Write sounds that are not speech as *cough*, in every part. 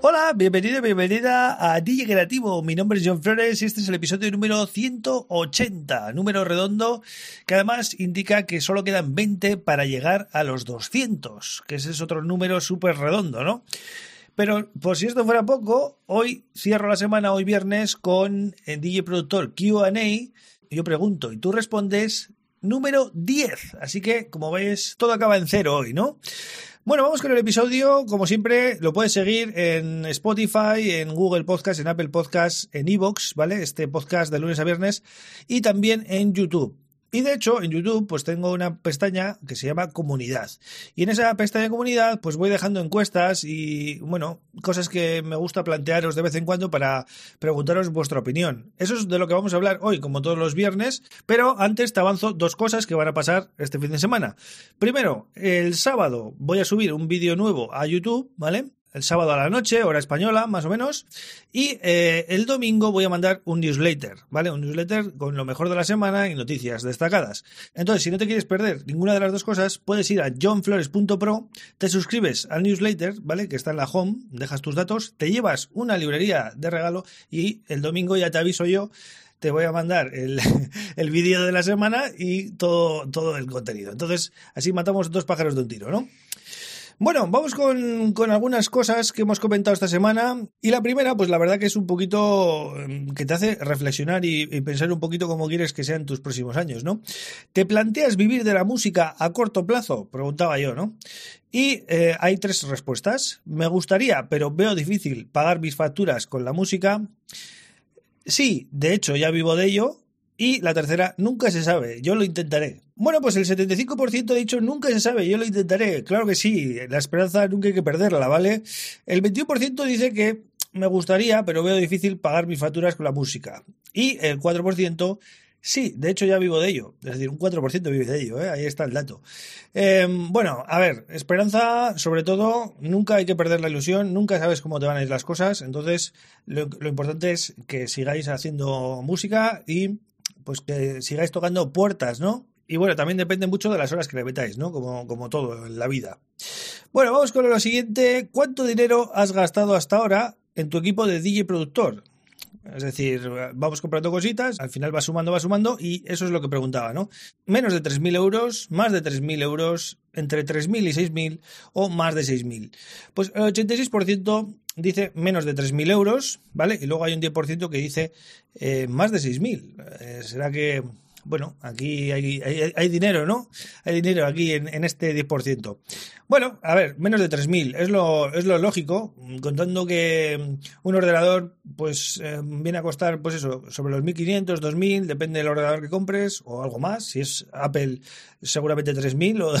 Hola, bienvenido, bienvenida a DJ Creativo. Mi nombre es John Flores y este es el episodio número 180, número redondo, que además indica que solo quedan 20 para llegar a los 200, que ese es otro número súper redondo, ¿no? Pero por si esto fuera poco, hoy cierro la semana, hoy viernes, con el DJ Productor QA. Yo pregunto y tú respondes número 10. Así que, como ves, todo acaba en cero hoy, ¿no? Bueno, vamos con el episodio. Como siempre, lo puedes seguir en Spotify, en Google Podcast, en Apple Podcast, en Evox, ¿vale? Este podcast de lunes a viernes y también en YouTube. Y de hecho, en YouTube, pues tengo una pestaña que se llama Comunidad. Y en esa pestaña de Comunidad, pues voy dejando encuestas y, bueno, cosas que me gusta plantearos de vez en cuando para preguntaros vuestra opinión. Eso es de lo que vamos a hablar hoy, como todos los viernes. Pero antes te avanzo dos cosas que van a pasar este fin de semana. Primero, el sábado voy a subir un vídeo nuevo a YouTube, ¿vale? El sábado a la noche, hora española, más o menos. Y eh, el domingo voy a mandar un newsletter, ¿vale? Un newsletter con lo mejor de la semana y noticias destacadas. Entonces, si no te quieres perder ninguna de las dos cosas, puedes ir a johnflores.pro, te suscribes al newsletter, ¿vale? Que está en la home, dejas tus datos, te llevas una librería de regalo y el domingo ya te aviso yo te voy a mandar el, *laughs* el vídeo de la semana y todo, todo el contenido. Entonces, así matamos dos pájaros de un tiro, ¿no? Bueno, vamos con, algunas cosas que hemos comentado esta semana. Y la primera, pues la verdad que es un poquito em, que te hace reflexionar y, pensar un poquito cómo quieres que sean tus próximos años, ¿no? ¿Te planteas vivir de la música a corto plazo? Preguntaba yo, ¿no? Y eh, hay tres respuestas. Me gustaría, pero veo difícil pagar mis facturas con la música. Sí, de hecho ya vivo de ello. Y la tercera, nunca se sabe, yo lo intentaré. Bueno, pues el 75% ha dicho nunca se sabe, yo lo intentaré. Claro que sí, la esperanza nunca hay que perderla, ¿vale? El 21% dice que me gustaría, pero veo difícil pagar mis facturas con la música. Y el 4% Sí, de hecho ya vivo de ello. Es decir, un 4% vive de ello, ¿eh? ahí está el dato. Em, bueno, a ver, esperanza, sobre todo, nunca hay que perder la ilusión, nunca sabes cómo te van a ir las cosas, entonces lo, lo importante es que sigáis haciendo música y pues que sigáis tocando puertas, ¿no? Y bueno, también depende mucho de las horas que le metáis, ¿no? Como, como todo en la vida. Bueno, vamos con lo siguiente. ¿Cuánto dinero has gastado hasta ahora en tu equipo de DJ productor? Es decir, vamos comprando cositas, al final va sumando, va sumando, y eso es lo que preguntaba, ¿no? Menos de 3.000 euros, más de 3.000 euros, entre 3.000 y 6.000 o más de 6.000. Pues el 86% dice menos de 3.000 euros, ¿vale? Y luego hay un 10% que dice eh, más de 6.000. Eh, ¿Será que bueno, aquí hay, dinero, ¿no? Hay dinero aquí en, este 10%. Bueno, a ver, menos de 3.000, es lo, es lo lógico, contando que un ordenador pues eh, viene a costar, pues eso, sobre los 1.500, 2.000, depende del ordenador que compres o algo más, si es Apple seguramente 3.000 *laughs* o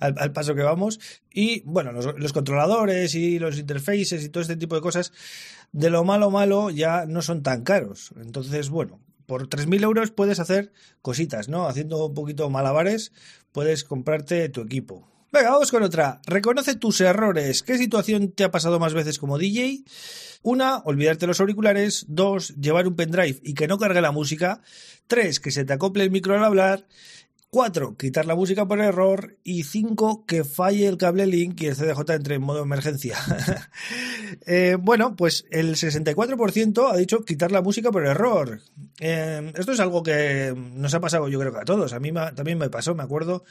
al, paso que vamos. Y bueno, los, los controladores y los interfaces y todo este tipo de cosas, de lo malo malo ya no son tan caros. Entonces, bueno, por 3.000 euros puedes hacer cositas, ¿no? Haciendo un poquito malabares, puedes comprarte tu equipo. Venga, vamos con otra. Reconoce tus errores. ¿Qué situación te ha pasado más veces como DJ? Una, olvidarte los auriculares. Dos, llevar un pendrive y que no cargue la música. Tres, que se te acople el micro al hablar. 4. Quitar la música por error. Y 5. Que falle el cable link y el CDJ entre en modo emergencia. *laughs* Eh, bueno, pues el 64% ha dicho quitar la música por error. Eh, esto es algo que nos ha pasado yo creo que a todos. A mí también me pasó, me acuerdo,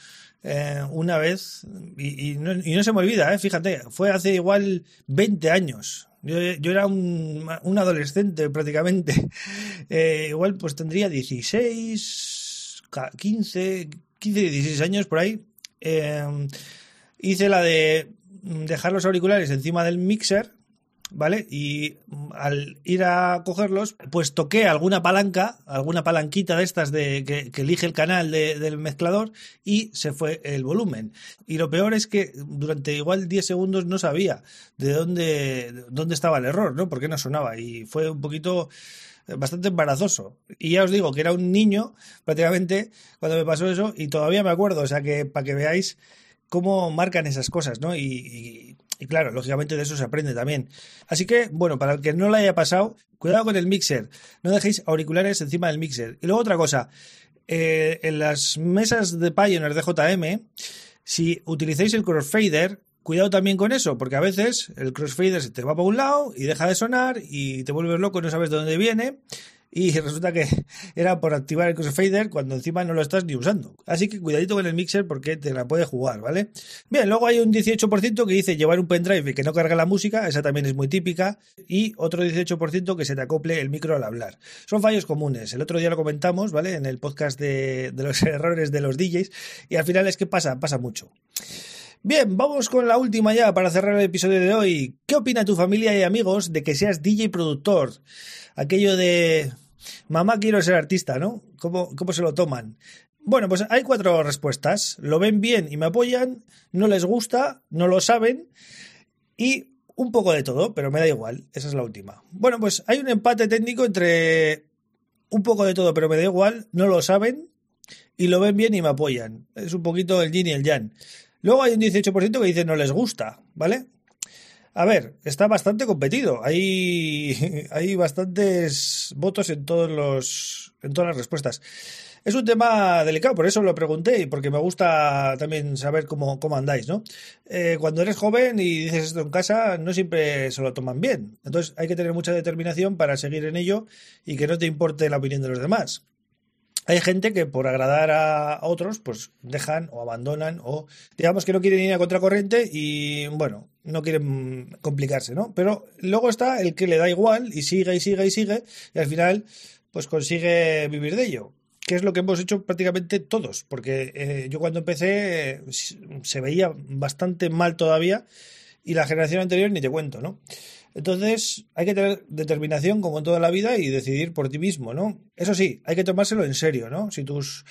eh, una vez, y, no, se me olvida, fíjate, fue hace igual 20 años. Yo, era un, un, adolescente prácticamente. *laughs* igual pues tendría 16 15, 15, 16 años por ahí, em, hice la de dejar los auriculares encima del mixer, ¿vale? Y al ir a cogerlos, pues toqué alguna palanca, alguna palanquita de estas de que, elige el canal del mezclador y se fue el volumen. Y lo peor es que durante igual 10 segundos no sabía de dónde, dónde estaba el error, ¿no? Porque no sonaba y fue un poquito bastante embarazoso. Y ya os digo que era un niño prácticamente cuando me pasó eso y todavía me acuerdo, o sea que para que veáis cómo marcan esas cosas, ¿no? Y, claro, lógicamente de eso se aprende también. Así que, bueno, para el que no lo haya pasado, cuidado con el mixer. No dejéis auriculares encima del mixer. Y luego otra cosa, eh, en las mesas de Pioneer de JM, si utilizáis el crossfader, cuidado también con eso, porque a veces el crossfader se te va para un lado y deja de sonar y te vuelves loco y no sabes de dónde viene y *laughs* resulta que era por activar el crossfader cuando encima no lo estás ni usando. Así que cuidadito con el mixer porque te la puede jugar, ¿vale? Bien, luego hay un 18% que dice llevar un pendrive y que no carga la música, esa también es muy típica, y otro 18% que se te acople el micro al hablar. Son fallos comunes. El otro día lo comentamos, ¿vale? En el podcast de, de los *laughs* errores de los DJs y al final es que pasa, pasa mucho. Bien, vamos con la última ya para cerrar el episodio de hoy. ¿Qué opina tu familia y amigos de que seas DJ productor? Aquello de Mamá, quiero ser artista, ¿no? ¿Cómo, ¿Cómo se lo toman? Bueno, pues hay cuatro respuestas. Lo ven bien y me apoyan, no les gusta, no lo saben y un poco de todo, pero me da igual. Esa es la última. Bueno, pues hay un empate técnico entre un poco de todo, pero me da igual, no lo saben y lo ven bien y me apoyan. Es un poquito el yin y el yang. Luego hay un 18% que dice no les gusta, ¿vale? A ver, está bastante competido. Hay, *laughs* hay bastantes votos en todos los, en todas las respuestas. Es un tema delicado, por eso lo pregunté y porque me gusta también saber cómo, cómo andáis, ¿no? Eh, cuando eres joven y dices esto en casa, no siempre se lo toman bien. Entonces hay que tener mucha determinación para seguir en ello y que no te importe la opinión de los demás hay gente que por agradar a otros, pues dejan o abandonan o digamos que no quieren ir a contracorriente y bueno, no quieren complicarse, ¿no? Pero luego está el que le da igual y sigue y sigue y sigue y al final pues consigue vivir de ello. Que es lo que hemos hecho prácticamente todos, porque eh, yo cuando empecé se veía bastante mal todavía y la generación anterior ni te cuento, ¿no? Entonces, hay que tener determinación como en toda la vida y decidir por ti mismo, ¿no? Eso sí, hay que tomárselo en serio, ¿no? Si tus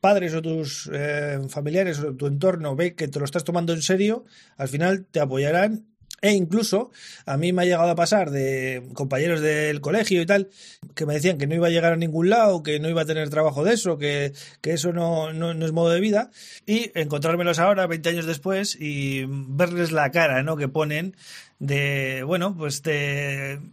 padres o tus eh, familiares o tu entorno ve que te lo estás tomando en serio, al final te apoyarán e incluso a mí me ha llegado a pasar de compañeros del colegio y tal, que me decían que no iba a llegar a ningún lado, que no iba a tener trabajo de eso, que, que eso no, no, no, es modo de vida, y encontrármelos ahora, 20 años después, y verles la cara ¿no? que ponen de, bueno, pues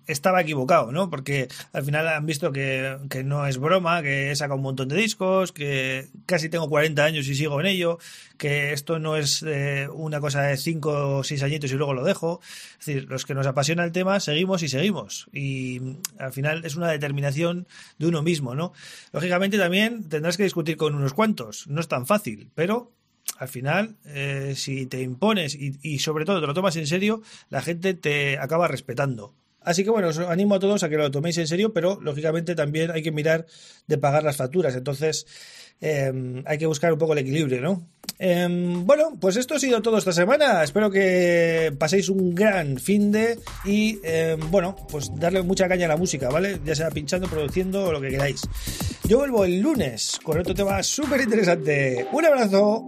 estaba equivocado, ¿no? Porque al final han visto que, que, no es broma, que he sacado un montón de discos, que casi tengo 40 años y sigo en ello, que esto no es eh, una cosa de 5 o 6 añitos y luego lo dejo. Es decir, los que nos apasiona el tema, seguimos y seguimos. Y al final es una determinación de uno mismo, ¿no? Lógicamente también tendrás que discutir con unos cuantos, no es tan fácil, pero al final, eh, si te impones y, sobre todo te lo tomas en serio, la gente te acaba respetando. Así que bueno, os animo a todos a que lo toméis en serio, pero lógicamente también hay que mirar de pagar las facturas. Entonces, em, hay que buscar un poco el equilibrio, ¿no? Em, bueno, pues esto ha sido todo esta semana. Espero que paséis un gran fin de y em, bueno, pues darle mucha caña a la música, ¿vale? Ya sea pinchando, produciendo o lo que queráis. Yo vuelvo el lunes con otro tema súper interesante. Un abrazo.